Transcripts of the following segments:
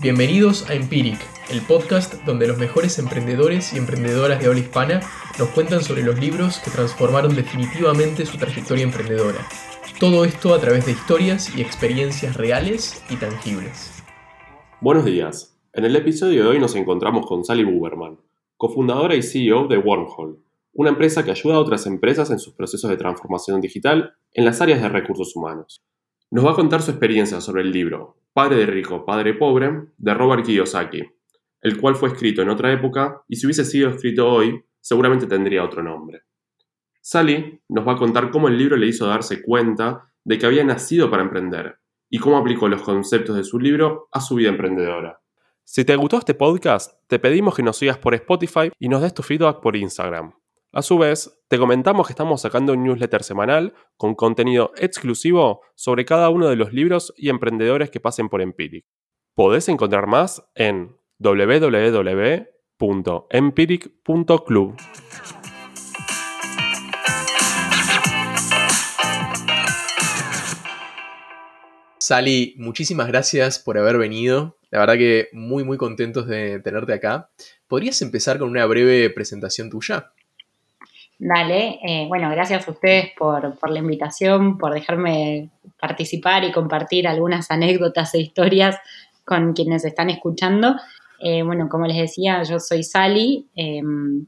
Bienvenidos a Empiric, el podcast donde los mejores emprendedores y emprendedoras de habla hispana nos cuentan sobre los libros que transformaron definitivamente su trayectoria emprendedora. Todo esto a través de historias y experiencias reales y tangibles. Buenos días. En el episodio de hoy nos encontramos con Sally Buberman, cofundadora y CEO de Wormhole, una empresa que ayuda a otras empresas en sus procesos de transformación digital en las áreas de recursos humanos. Nos va a contar su experiencia sobre el libro Padre de rico, padre pobre, de Robert Kiyosaki, el cual fue escrito en otra época y si hubiese sido escrito hoy, seguramente tendría otro nombre. Sally nos va a contar cómo el libro le hizo darse cuenta de que había nacido para emprender y cómo aplicó los conceptos de su libro a su vida emprendedora. Si te gustó este podcast, te pedimos que nos sigas por Spotify y nos des tu feedback por Instagram. A su vez, te comentamos que estamos sacando un newsletter semanal con contenido exclusivo sobre cada uno de los libros y emprendedores que pasen por Empiric. Podés encontrar más en www.empiric.club. Sally, muchísimas gracias por haber venido. La verdad que muy muy contentos de tenerte acá. ¿Podrías empezar con una breve presentación tuya? Dale, eh, bueno, gracias a ustedes por, la invitación, por dejarme participar y compartir algunas anécdotas e historias con quienes están escuchando. Eh, bueno, como les decía, yo soy Sally, em,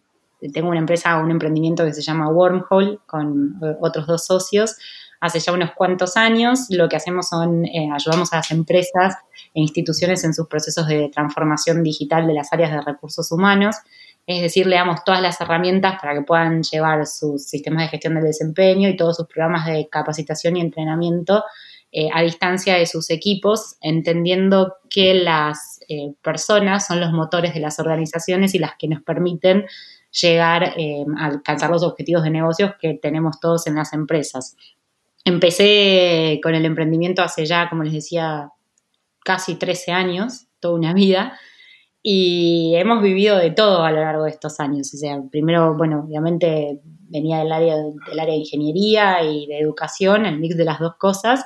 tengo una empresa, un emprendimiento que se llama Wormhole con eh, otros dos socios. Hace ya unos cuantos años lo que hacemos son ayudamos a las empresas e instituciones en sus procesos de transformación digital de las áreas de recursos humanos es decir, le damos todas las herramientas para que puedan llevar sus sistemas de gestión del desempeño y todos sus programas de capacitación y entrenamiento eh, a distancia de sus equipos, entendiendo que las eh, personas son los motores de las organizaciones y las que nos permiten llegar eh, a alcanzar los objetivos de negocios que tenemos todos en las empresas. Empecé con el emprendimiento hace ya, como les decía, casi 13 años, toda una vida, y hemos vivido de todo a lo largo de estos años. O sea, primero, bueno, obviamente venía del área, del área de ingeniería y de educación, el mix de las dos cosas.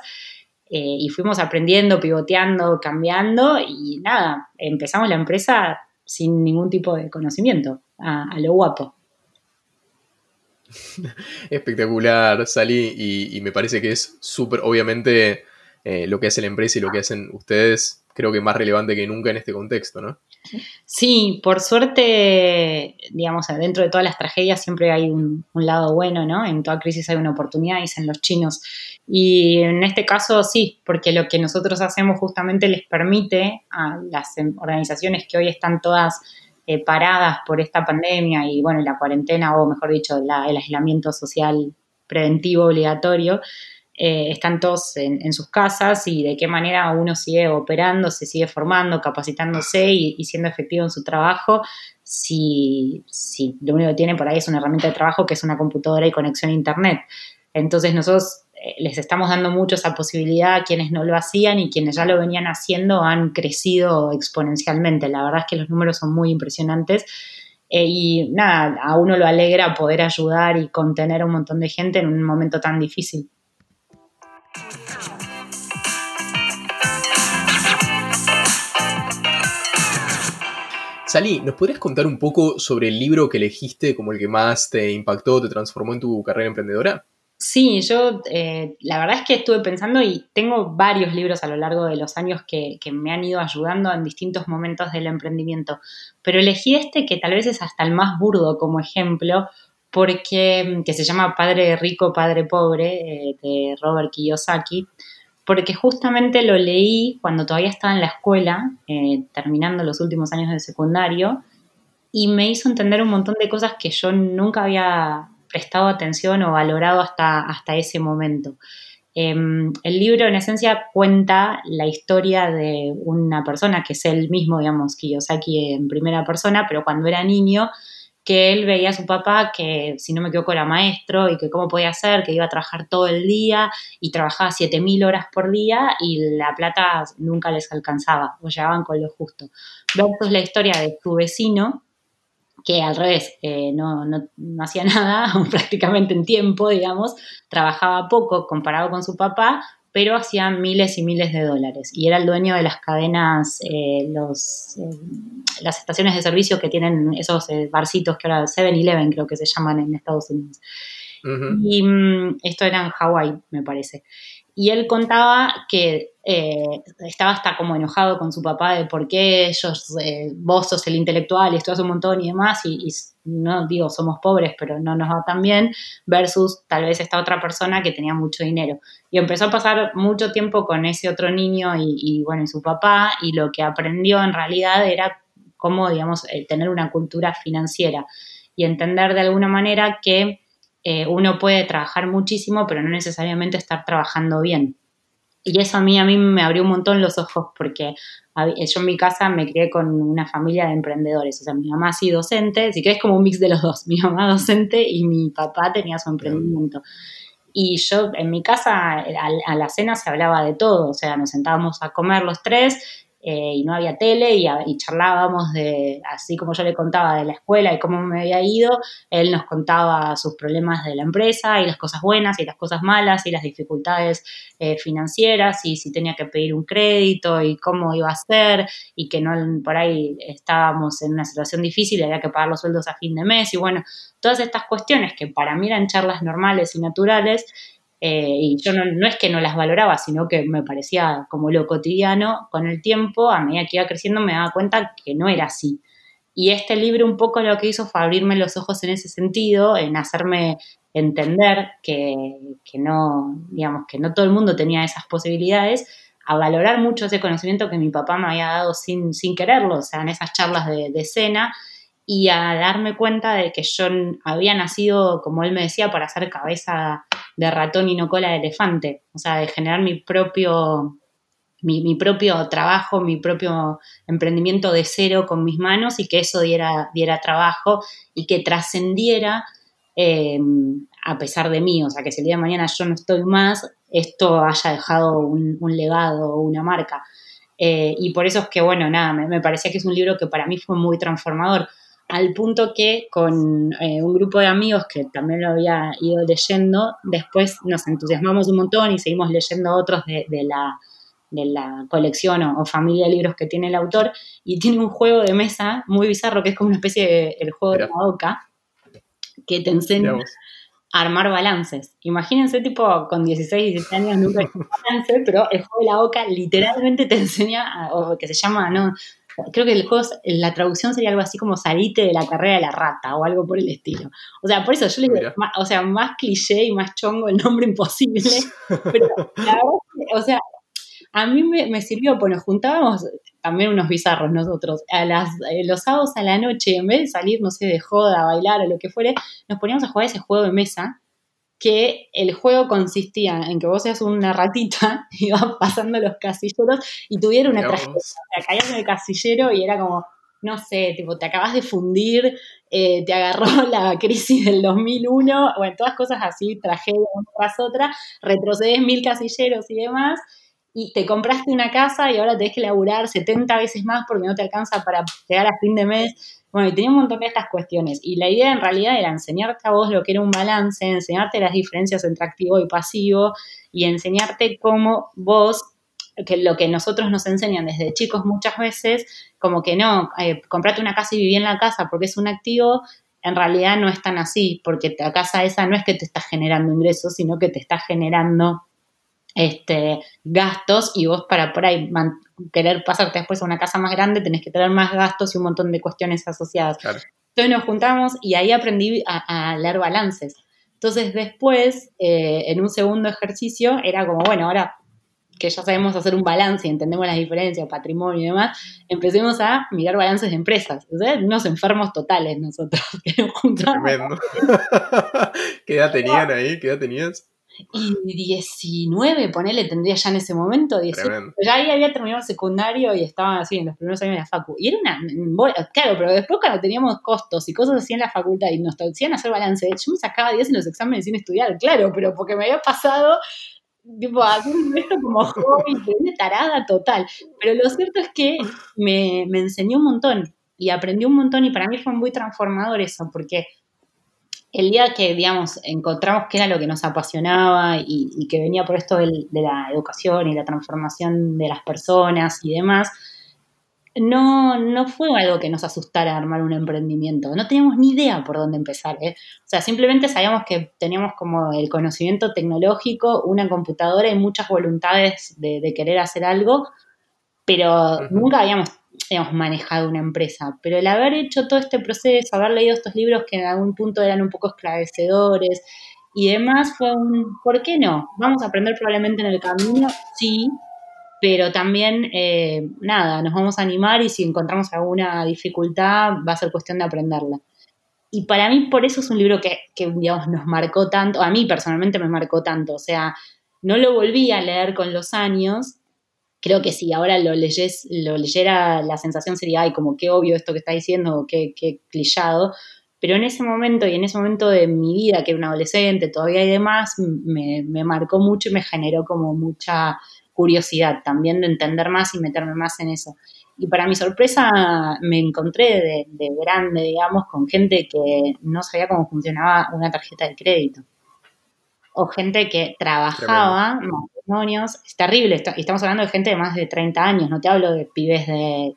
Eh, y fuimos aprendiendo, pivoteando, cambiando y nada, empezamos la empresa sin ningún tipo de conocimiento, a, lo guapo. Espectacular, Sally, y, me parece que es súper, obviamente, eh, lo que hace la empresa y lo que hacen ustedes, creo que más relevante que nunca en este contexto, ¿no? Sí, por suerte, digamos, dentro de todas las tragedias siempre hay un, lado bueno, ¿no? En toda crisis hay una oportunidad, dicen los chinos. Y en este caso sí, porque lo que nosotros hacemos justamente les permite a las em, organizaciones que hoy están todas eh, paradas por esta pandemia y, bueno, la cuarentena, o mejor dicho, el aislamiento social preventivo obligatorio, eh, están todos en, sus casas y de qué manera uno sigue operando, se sigue formando, capacitándose y, siendo efectivo en su trabajo, si, si, lo único que tiene por ahí es una herramienta de trabajo que es una computadora y conexión a Internet. Entonces nosotros eh, les estamos dando mucho esa posibilidad a quienes no lo hacían y quienes ya lo venían haciendo han crecido exponencialmente. La verdad es que los números son muy impresionantes. Eh, y nada, a uno lo alegra poder ayudar y contener a un montón de gente en un momento tan difícil. Sally, ¿nos podrías contar un poco sobre el libro que elegiste como el que más te impactó, te transformó en tu carrera emprendedora? Sí, yo eh, la verdad es que estuve pensando y tengo varios libros a lo largo de los años que, me han ido ayudando en distintos momentos del emprendimiento, pero elegí este que tal vez es hasta el más burdo como ejemplo, porque que se llama Padre Rico, Padre Pobre, eh, de Robert Kiyosaki, porque justamente lo leí cuando todavía estaba en la escuela, eh, terminando los últimos años de secundario, y me hizo entender un montón de cosas que yo nunca había prestado atención o valorado hasta, hasta ese momento. Em, el libro en esencia cuenta la historia de una persona que es él mismo, digamos, Kiyosaki en primera persona, pero cuando era niño que él veía a su papá que, si no me equivoco, era maestro y que cómo podía ser, que iba a trabajar todo el día y trabajaba 7.000 horas por día y la plata nunca les alcanzaba o llegaban con lo justo. Versus la historia de su vecino, que al revés, eh, no, no, hacía nada, prácticamente en tiempo, digamos, trabajaba poco comparado con su papá, pero hacía miles y miles de dólares y era el dueño de las cadenas, eh, los, eh, las estaciones de servicio que tienen esos eh, barcitos que ahora 7-Eleven creo que se llaman en Estados Unidos. Y mm, esto era en Hawái, me parece. Y él contaba que eh, estaba hasta como enojado con su papá de por qué ellos, eh, vos sos el intelectual y estudias un montón y demás, y, no digo somos pobres, pero no nos va tan bien, versus tal vez esta otra persona que tenía mucho dinero. Y empezó a pasar mucho tiempo con ese otro niño y, y bueno, y su papá, y lo que aprendió en realidad era cómo, digamos, tener una cultura financiera y entender de alguna manera que eh, uno puede trabajar muchísimo, pero no necesariamente estar trabajando bien. Y eso a mí, a mí me abrió un montón los ojos porque yo en mi casa me crié con una familia de emprendedores. O sea, mi mamá sí docente, si que es como un mix de los dos. Mi mamá docente y mi papá tenía su emprendimiento. Y yo en mi casa a la cena se hablaba de todo. O sea, nos sentábamos a comer los tres eh, y no había tele y, charlábamos de, así como yo le contaba de la escuela y cómo me había ido, él nos contaba sus problemas de la empresa y las cosas buenas y las cosas malas y las dificultades eh, financieras y si tenía que pedir un crédito y cómo iba a ser y que no por ahí estábamos en una situación difícil y había que pagar los sueldos a fin de mes y bueno, todas estas cuestiones que para mí eran charlas normales y naturales eh, y yo no, es que no las valoraba, sino que me parecía como lo cotidiano. Con el tiempo, a medida que iba creciendo, me daba cuenta que no era así. Y este libro un poco lo que hizo fue abrirme los ojos en ese sentido, en hacerme entender que, no, digamos, que no todo el mundo tenía esas posibilidades, a valorar mucho ese conocimiento que mi papá me había dado sin, sin quererlo, o sea, en esas charlas de, de cena, y a darme cuenta de que yo había nacido, como él me decía, para hacer cabeza de ratón y no cola de elefante, o sea, de generar mi propio, mi, propio trabajo, mi propio emprendimiento de cero con mis manos y que eso diera, diera trabajo y que trascendiera eh, a pesar de mí, o sea, que si el día de mañana yo no estoy más, esto haya dejado un, legado o una marca. Eh, y por eso es que, bueno, nada, me, me parecía que es un libro que para mí fue muy transformador al punto que con eh, un grupo de amigos que también lo había ido leyendo, después nos entusiasmamos un montón y seguimos leyendo otros de, la, de la colección o, familia de libros que tiene el autor, y tiene un juego de mesa muy bizarro que es como una especie de el juego de la boca, que te enseña a armar balances. Imagínense, tipo, con 16, 17 años nunca he balance, pero el juego de la boca literalmente te enseña, o que se llama, ¿no? Creo que el juego, la traducción sería algo así como salite de la carrera de la rata o algo por el estilo. O sea, por eso yo le digo, o sea, más cliché y más chongo el nombre imposible, pero la verdad, o sea, a mí me, sirvió, pues nos juntábamos también unos bizarros nosotros, a las, eh, los sábados a la noche, en vez de salir, no sé, de joda, a bailar o lo que fuere, nos poníamos a jugar ese juego de mesa que el juego consistía en que vos seas una ratita y ibas pasando los casilleros y tuviera una tragedia. O sea, caías en el casillero y era como, no sé, tipo, te acabas de fundir, eh, te agarró la crisis del 2001, bueno, todas cosas así, tragedia una tras otra, retrocedes mil casilleros y demás, y te compraste una casa y ahora tenés que laburar 70 veces más porque no te alcanza para llegar a fin de mes. Bueno, y tenía un montón de estas cuestiones. Y la idea en realidad era enseñarte a vos lo que era un balance, enseñarte las diferencias entre activo y pasivo y enseñarte cómo vos, que lo que nosotros nos enseñan desde chicos muchas veces, como que no, eh, comprate una casa y viví en la casa porque es un activo, en realidad no es tan así, porque la casa esa no es que te está generando ingresos, sino que te está generando este, gastos y vos para por ahí querer pasarte después a una casa más grande tenés que tener más gastos y un montón de cuestiones asociadas. Entonces nos juntamos y ahí aprendí a, leer balances. Entonces después, eh, en un segundo ejercicio, era como, bueno, ahora que ya sabemos hacer un balance y entendemos las diferencias, patrimonio y demás, empecemos a mirar balances de empresas. O sea, unos enfermos totales nosotros. Tremendo. ¿Qué edad tenían ahí? ¿Qué edad tenías? Y 19, ponele, tendría ya en ese momento, 18. Ya ahí había terminado el secundario y estaba así en los primeros años de la facu. Y era una. Claro, pero después cuando teníamos costos y cosas así en la facultad y nos decían hacer balance, yo me sacaba 10 en los exámenes sin estudiar, claro, pero porque me había pasado tipo, haciendo esto como hobby, una tarada total. Pero lo cierto es que me, me enseñó un montón y aprendí un montón y para mí fue muy transformador eso, porque el día que, digamos, encontramos qué era lo que nos apasionaba y, que venía por esto de la educación y la transformación de las personas y demás, no, no fue algo que nos asustara armar un emprendimiento. No teníamos ni idea por dónde empezar. ¿eh? O sea, simplemente sabíamos que teníamos como el conocimiento tecnológico, una computadora y muchas voluntades de, querer hacer algo, pero nunca habíamos, manejado una empresa. Pero el haber hecho todo este proceso, haber leído estos libros que en algún punto eran un poco esclarecedores y demás, fue un, ¿por qué no? Vamos a aprender probablemente en el camino, sí, pero también, eh, nada, nos vamos a animar y si encontramos alguna dificultad va a ser cuestión de aprenderla. Y para mí por eso es un libro que, que digamos, nos marcó tanto, a mí personalmente me marcó tanto, o sea, no lo volví a leer con los años, creo que si ahora lo, leyes, lo leyera la sensación sería, ay, como qué obvio esto que está diciendo, qué, qué clichado, pero en ese momento y en ese momento de mi vida, que era un adolescente todavía y demás, me, me marcó mucho y me generó como mucha curiosidad también de entender más y meterme más en eso. Y para mi sorpresa me encontré de, grande, digamos, con gente que no sabía cómo funcionaba una tarjeta de crédito. O gente que trabajaba, matrimonios, es terrible, estamos hablando de gente de más de 30 años, no te hablo de pibes de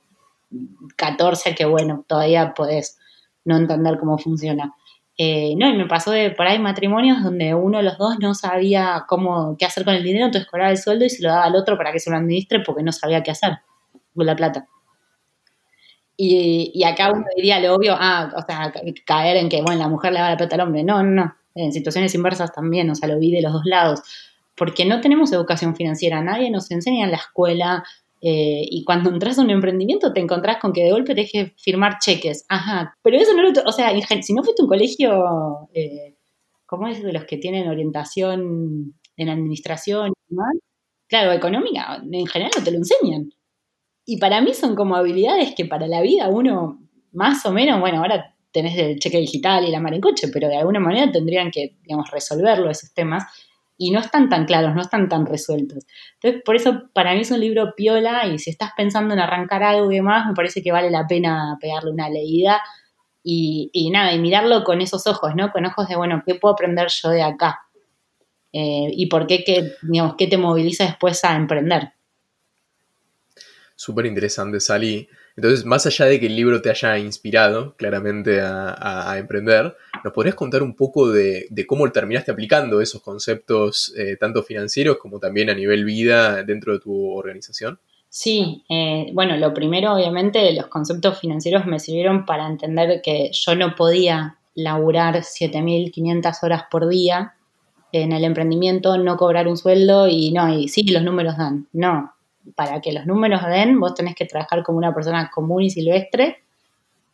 14 que bueno, todavía podés no entender cómo funciona. Eh, no, y me pasó de por ahí matrimonios donde uno de los dos no sabía cómo, qué hacer con el dinero, entonces cobraba el sueldo y se lo daba al otro para que se lo administre porque no sabía qué hacer con la plata. Y, y acá uno diría lo obvio, ah, o sea, caer en que, bueno, la mujer le da la plata al hombre. No, no, no. En situaciones inversas también, o sea, lo vi de los dos lados. Porque no tenemos educación financiera, nadie nos enseña en la escuela, eh, y cuando entras a un emprendimiento te encontrás con que de golpe te que firmar cheques. Ajá. Pero eso no lo. O sea, si no fuiste un colegio, eh, ¿cómo es de los que tienen orientación en administración y demás? Claro, económica, en general no te lo enseñan. Y para mí son como habilidades que para la vida uno, más o menos, bueno, ahora tenés el cheque digital y la mar en coche, pero de alguna manera tendrían que, digamos, resolverlo esos temas y no están tan claros, no están tan resueltos. Entonces, por eso para mí es un libro piola y si estás pensando en arrancar algo y demás, me parece que vale la pena pegarle una leída y, nada, y mirarlo con esos ojos, ¿no? Con ojos de, bueno, ¿qué puedo aprender yo de acá? Eh, y por qué, qué, digamos, qué te moviliza después a emprender. Súper interesante, Sally. Entonces, más allá de que el libro te haya inspirado claramente a, emprender, ¿nos podrías contar un poco de, cómo terminaste aplicando esos conceptos, eh, tanto financieros como también a nivel vida, dentro de tu organización? Sí, eh, bueno, lo primero, obviamente, los conceptos financieros me sirvieron para entender que yo no podía laburar 7.500 horas por día en el emprendimiento, no cobrar un sueldo y no, y sí, los números dan. No, para que los números den, vos tenés que trabajar como una persona común y silvestre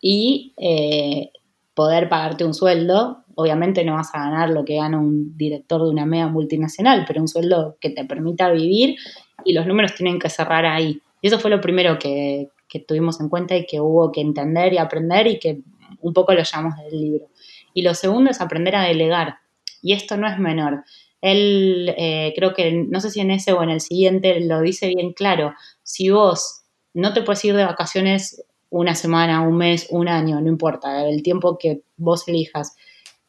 y eh, poder pagarte un sueldo. Obviamente no vas a ganar lo que gana un director de una mega multinacional, pero un sueldo que te permita vivir y los números tienen que cerrar ahí. Y eso fue lo primero que, que tuvimos en cuenta y que hubo que entender y aprender y que un poco lo llamamos del libro. Y lo segundo es aprender a delegar. Y esto no es menor. Él, eh, creo que, no sé si en ese o en el siguiente, lo dice bien claro. Si vos no te puedes ir de vacaciones una semana, un mes, un año, no importa, el tiempo que vos elijas,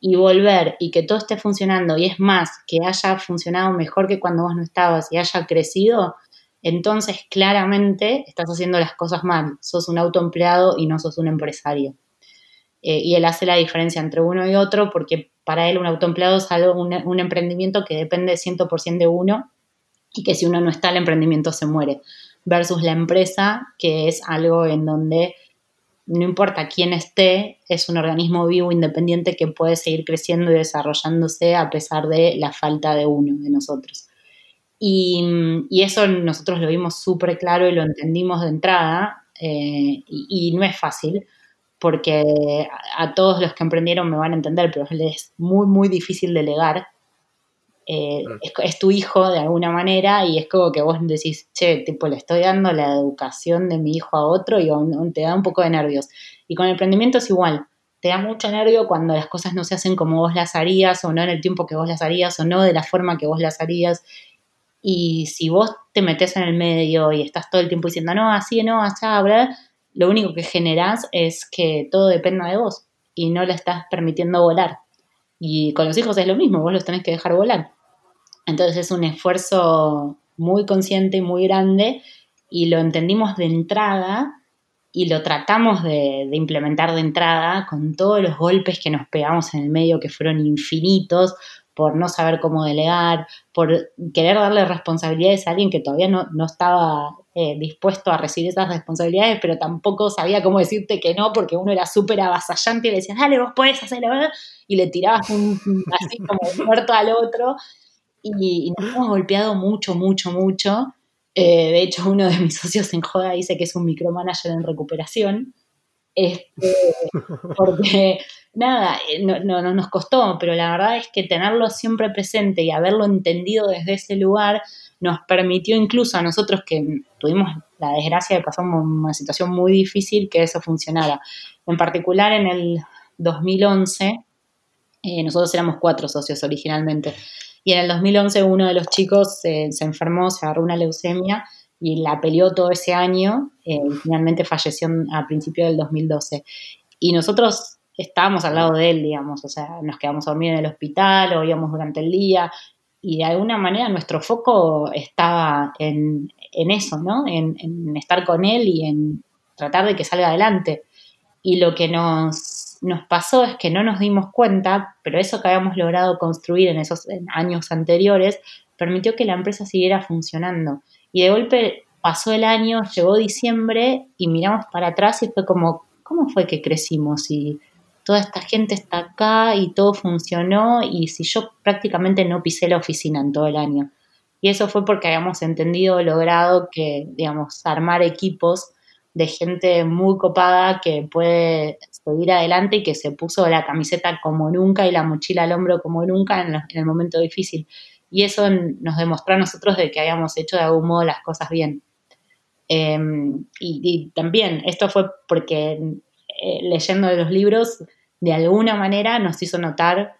y volver y que todo esté funcionando, y es más, que haya funcionado mejor que cuando vos no estabas y haya crecido, entonces claramente estás haciendo las cosas mal. Sos un autoempleado y no sos un empresario. Eh, y él hace la diferencia entre uno y otro porque para él un autoempleado es algo, un, emprendimiento que depende 100% de uno y que si uno no está, el emprendimiento se muere. Versus la empresa, que es algo en donde no importa quién esté, es un organismo vivo independiente que puede seguir creciendo y desarrollándose a pesar de la falta de uno, de nosotros. Y, eso nosotros lo vimos súper claro y lo entendimos de entrada, eh, y, no es fácil, porque a, todos los que emprendieron me van a entender, pero es muy, muy difícil delegar. Eh, es, tu hijo de alguna manera y es como que vos decís, che, tipo, le estoy dando la educación de mi hijo a otro y te da un poco de nervios. Y con el emprendimiento es igual, te da mucho nervio cuando las cosas no se hacen como vos las harías o no en el tiempo que vos las harías o no de la forma que vos las harías. Y si vos te metes en el medio y estás todo el tiempo diciendo, no, así, no, allá, bla, lo único que generás es que todo dependa de vos y no le estás permitiendo volar. Y con los hijos es lo mismo, vos los tenés que dejar volar. Entonces es un esfuerzo muy consciente y muy grande y lo entendimos de entrada y lo tratamos de, implementar de entrada con todos los golpes que nos pegamos en el medio que fueron infinitos por no saber cómo delegar, por querer darle responsabilidades a alguien que todavía no, no estaba eh, dispuesto a recibir esas responsabilidades, pero tampoco sabía cómo decirte que no, porque uno era súper avasallante y le decías, dale, vos podés hacerlo, y le tirabas un, así como muerto al otro, y, nos hemos golpeado mucho, mucho, mucho. Eh, de hecho, uno de mis socios en Joda dice que es un micromanager en recuperación, este, porque nada, eh, no, no, nos costó, pero la verdad es que tenerlo siempre presente y haberlo entendido desde ese lugar nos permitió incluso a nosotros que tuvimos la desgracia de pasar una situación muy difícil que eso funcionara. En particular en el 2011, eh, nosotros éramos cuatro socios originalmente, y en el 2011 uno de los chicos se enfermó, se agarró una leucemia y la peleó todo ese año eh, y finalmente falleció a principios del 2012. Y nosotros estábamos al lado de él, digamos, o sea, nos quedamos a dormir en el hospital o íbamos durante el día, y de alguna manera nuestro foco estaba en, eso, ¿no? En, estar con él y en tratar de que salga adelante. Y lo que nos, nos pasó es que no nos dimos cuenta, pero eso que habíamos logrado construir en esos años anteriores permitió que la empresa siguiera funcionando. Y de golpe pasó el año, llegó diciembre y miramos para atrás y fue como, ¿cómo fue que crecimos? Y toda esta gente está acá y todo funcionó y si yo prácticamente no pisé la oficina en todo el año. Y eso fue porque habíamos entendido, logrado que, digamos, armar equipos de gente muy copada que puede seguir adelante y que se puso la camiseta como nunca y la mochila al hombro como nunca en, el momento difícil. Y eso nos demostró a nosotros de que habíamos hecho de algún modo las cosas bien. Em, y, también esto fue porque eh, leyendo de los libros de alguna manera nos hizo notar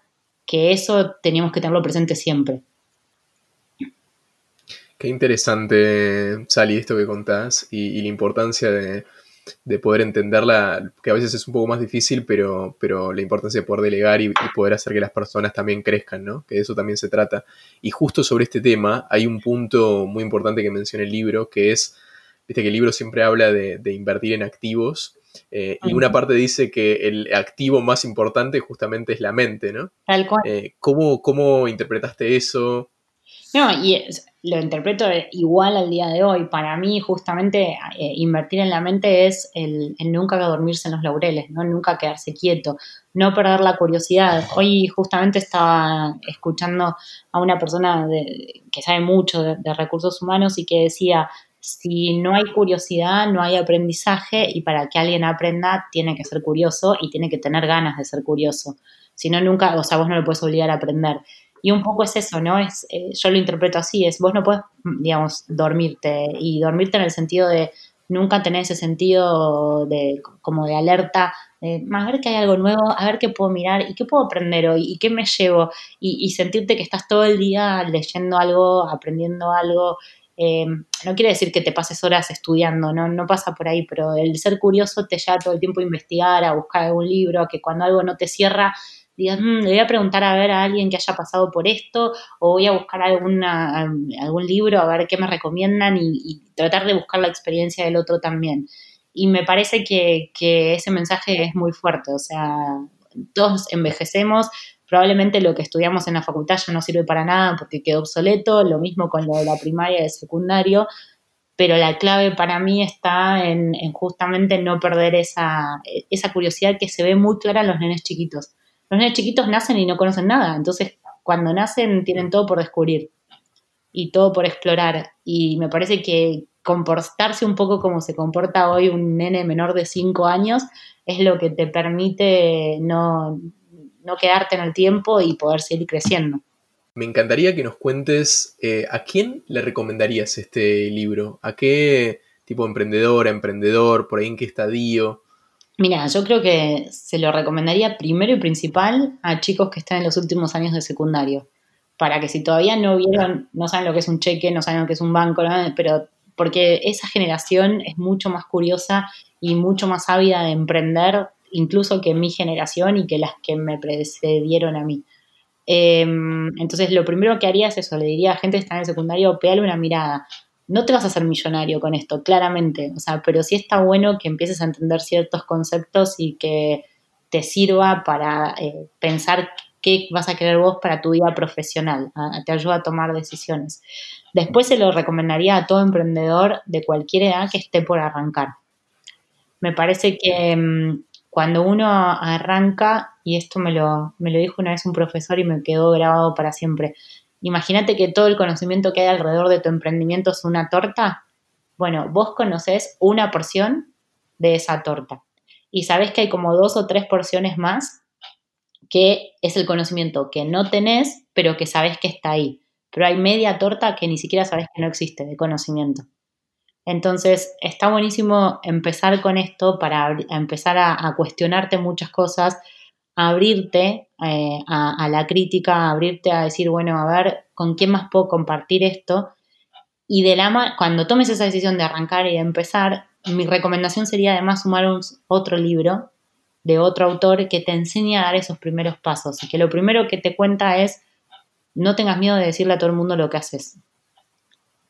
que eso teníamos que tenerlo presente siempre. Qué interesante, Sally, esto que contás y, la importancia de, poder entenderla, que a veces es un poco más difícil, pero, pero la importancia de poder delegar y, poder hacer que las personas también crezcan, ¿no? Que de eso también se trata. Y justo sobre este tema hay un punto muy importante que menciona el libro, que es, viste que el libro siempre habla de, de invertir en activos eh, y una parte dice que el activo más importante justamente es la mente, ¿no? Tal cual. Eh, ¿cómo, interpretaste eso? No, y lo interpreto igual al día de hoy. Para mí, justamente, eh, invertir en la mente es el, nunca dormirse en los laureles, ¿no? Nunca quedarse quieto, no perder la curiosidad. Hoy justamente estaba escuchando a una persona que sabe mucho de recursos humanos y que decía, si no hay curiosidad, no hay aprendizaje y para que alguien aprenda tiene que ser curioso y tiene que tener ganas de ser curioso. Si no, nunca, o sea, vos no lo puedes obligar a aprender. Y un poco es eso, ¿no? Es, eh, yo lo interpreto así, es vos no puedes, digamos, dormirte y dormirte en el sentido de nunca tener ese sentido de como de alerta, de, a ver que hay algo nuevo, a ver qué puedo mirar y qué puedo aprender hoy y qué me llevo y, y sentirte que estás todo el día leyendo algo, aprendiendo algo eh, no quiere decir que te pases horas estudiando, ¿no? no pasa por ahí, pero el ser curioso te lleva todo el tiempo a investigar, a buscar algún libro, que cuando algo no te cierra, digas, mm, le voy a preguntar a ver a alguien que haya pasado por esto, o voy a buscar algún libro a ver qué me recomiendan y, tratar de buscar la experiencia del otro también. Y me parece que, que ese mensaje es muy fuerte, o sea, todos envejecemos, probablemente lo que estudiamos en la facultad ya no sirve para nada porque quedó obsoleto, lo mismo con lo de la primaria y el secundario, pero la clave para mí está en, justamente no perder esa, esa, curiosidad que se ve muy clara en los nenes chiquitos. Los nenes chiquitos nacen y no conocen nada, entonces cuando nacen tienen todo por descubrir y todo por explorar. Y me parece que comportarse un poco como se comporta hoy un nene menor de 5 años es lo que te permite no, no quedarte en el tiempo y poder seguir creciendo. Me encantaría que nos cuentes eh, a quién le recomendarías este libro, a qué tipo de emprendedora, emprendedor, por ahí en qué estadio. Mira, yo creo que se lo recomendaría primero y principal a chicos que están en los últimos años de secundario, para que si todavía no vieron, no saben lo que es un cheque, no saben lo que es un banco, pero porque esa generación es mucho más curiosa y mucho más ávida de emprender incluso que mi generación y que las que me precedieron a mí. Em, entonces, lo primero que haría es eso, le diría a gente que está en el secundario, pégale una mirada. No te vas a hacer millonario con esto, claramente, o sea, pero sí está bueno que empieces a entender ciertos conceptos y que te sirva para eh, pensar qué vas a querer vos para tu vida profesional, te ayuda a tomar decisiones. Después se lo recomendaría a todo emprendedor de cualquier edad que esté por arrancar. Me parece que mm, cuando uno arranca, y esto me lo, me lo dijo una vez un profesor y me quedó grabado para siempre, imagínate que todo el conocimiento que hay alrededor de tu emprendimiento es una torta. Bueno, vos conocés una porción de esa torta y sabés que hay como dos o tres porciones más que es el conocimiento que no tenés, pero que sabes que está ahí. Pero hay media torta que ni siquiera sabes que no existe de conocimiento. Entonces, está buenísimo empezar con esto para empezar a, cuestionarte muchas cosas, abrirte eh, a, la crítica, abrirte a decir, bueno, a ver, ¿con quién más puedo compartir esto? Y de la cuando tomes esa decisión de arrancar y de empezar, mi recomendación sería además sumar otro libro de otro autor que te enseñe a dar esos primeros pasos y que lo primero que te cuenta es no tengas miedo de decirle a todo el mundo lo que haces.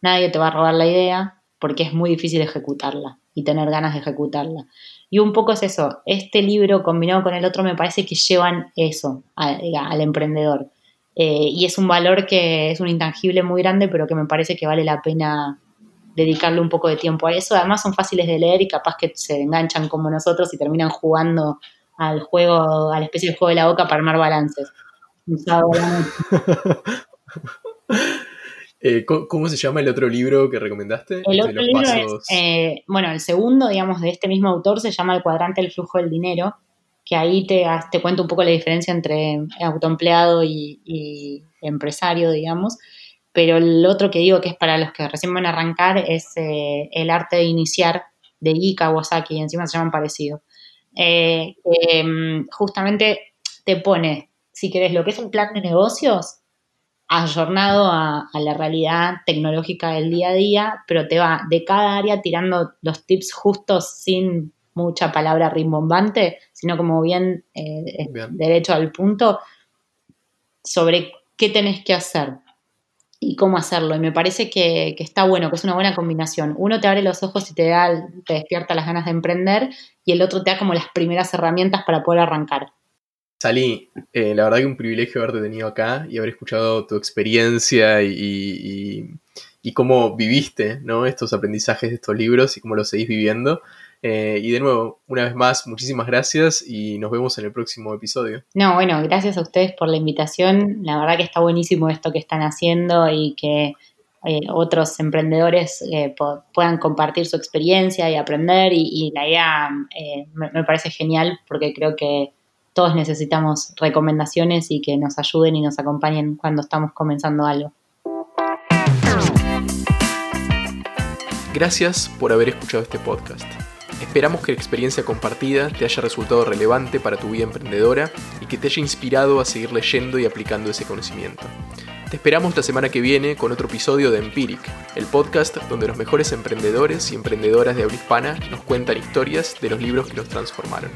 Nadie te va a robar la idea porque es muy difícil ejecutarla y tener ganas de ejecutarla. Y un poco es eso, este libro combinado con el otro me parece que llevan eso al emprendedor. Eh, y es un valor que es un intangible muy grande, pero que me parece que vale la pena dedicarle un poco de tiempo a eso. Además son fáciles de leer y capaz que se enganchan como nosotros y terminan jugando al juego, a la especie de juego de la boca para armar balances. Eh, ¿Cómo se llama el otro libro que recomendaste? El otro libro es, eh, bueno, el segundo, digamos, de este mismo autor se llama El cuadrante del flujo del dinero, que ahí te, te cuento un poco la diferencia entre autoempleado y, y empresario, digamos. Pero el otro que digo que es para los que recién van a arrancar es eh, El arte de iniciar de Ii Kawasaki, y encima se llaman parecido. Eh, mm, justamente te pone, si querés, lo que es un plan de negocios, ayornado a, a, la realidad tecnológica del día a día, pero te va de cada área tirando los tips justos sin mucha palabra rimbombante, sino como bien, eh, bien. derecho al punto, sobre qué tenés que hacer y cómo hacerlo. Y me parece que, está bueno, que es una buena combinación. Uno te abre los ojos y te da, te despierta las ganas de emprender, y el otro te da como las primeras herramientas para poder arrancar. Salí, eh, la verdad que un privilegio haberte tenido acá y haber escuchado tu experiencia y, y cómo viviste ¿no? estos aprendizajes de estos libros y cómo los seguís viviendo. Eh, y de nuevo, una vez más, muchísimas gracias y nos vemos en el próximo episodio. No, bueno, gracias a ustedes por la invitación. La verdad que está buenísimo esto que están haciendo y que eh, otros emprendedores eh, puedan compartir su experiencia y aprender. Y, la idea me parece genial porque creo que todos necesitamos recomendaciones y que nos ayuden y nos acompañen cuando estamos comenzando algo. Gracias por haber escuchado este podcast. Esperamos que la experiencia compartida te haya resultado relevante para tu vida emprendedora y que te haya inspirado a seguir leyendo y aplicando ese conocimiento. Te esperamos la semana que viene con otro episodio de Empiric, el podcast donde los mejores emprendedores y emprendedoras de habla hispana nos cuentan historias de los libros que los transformaron.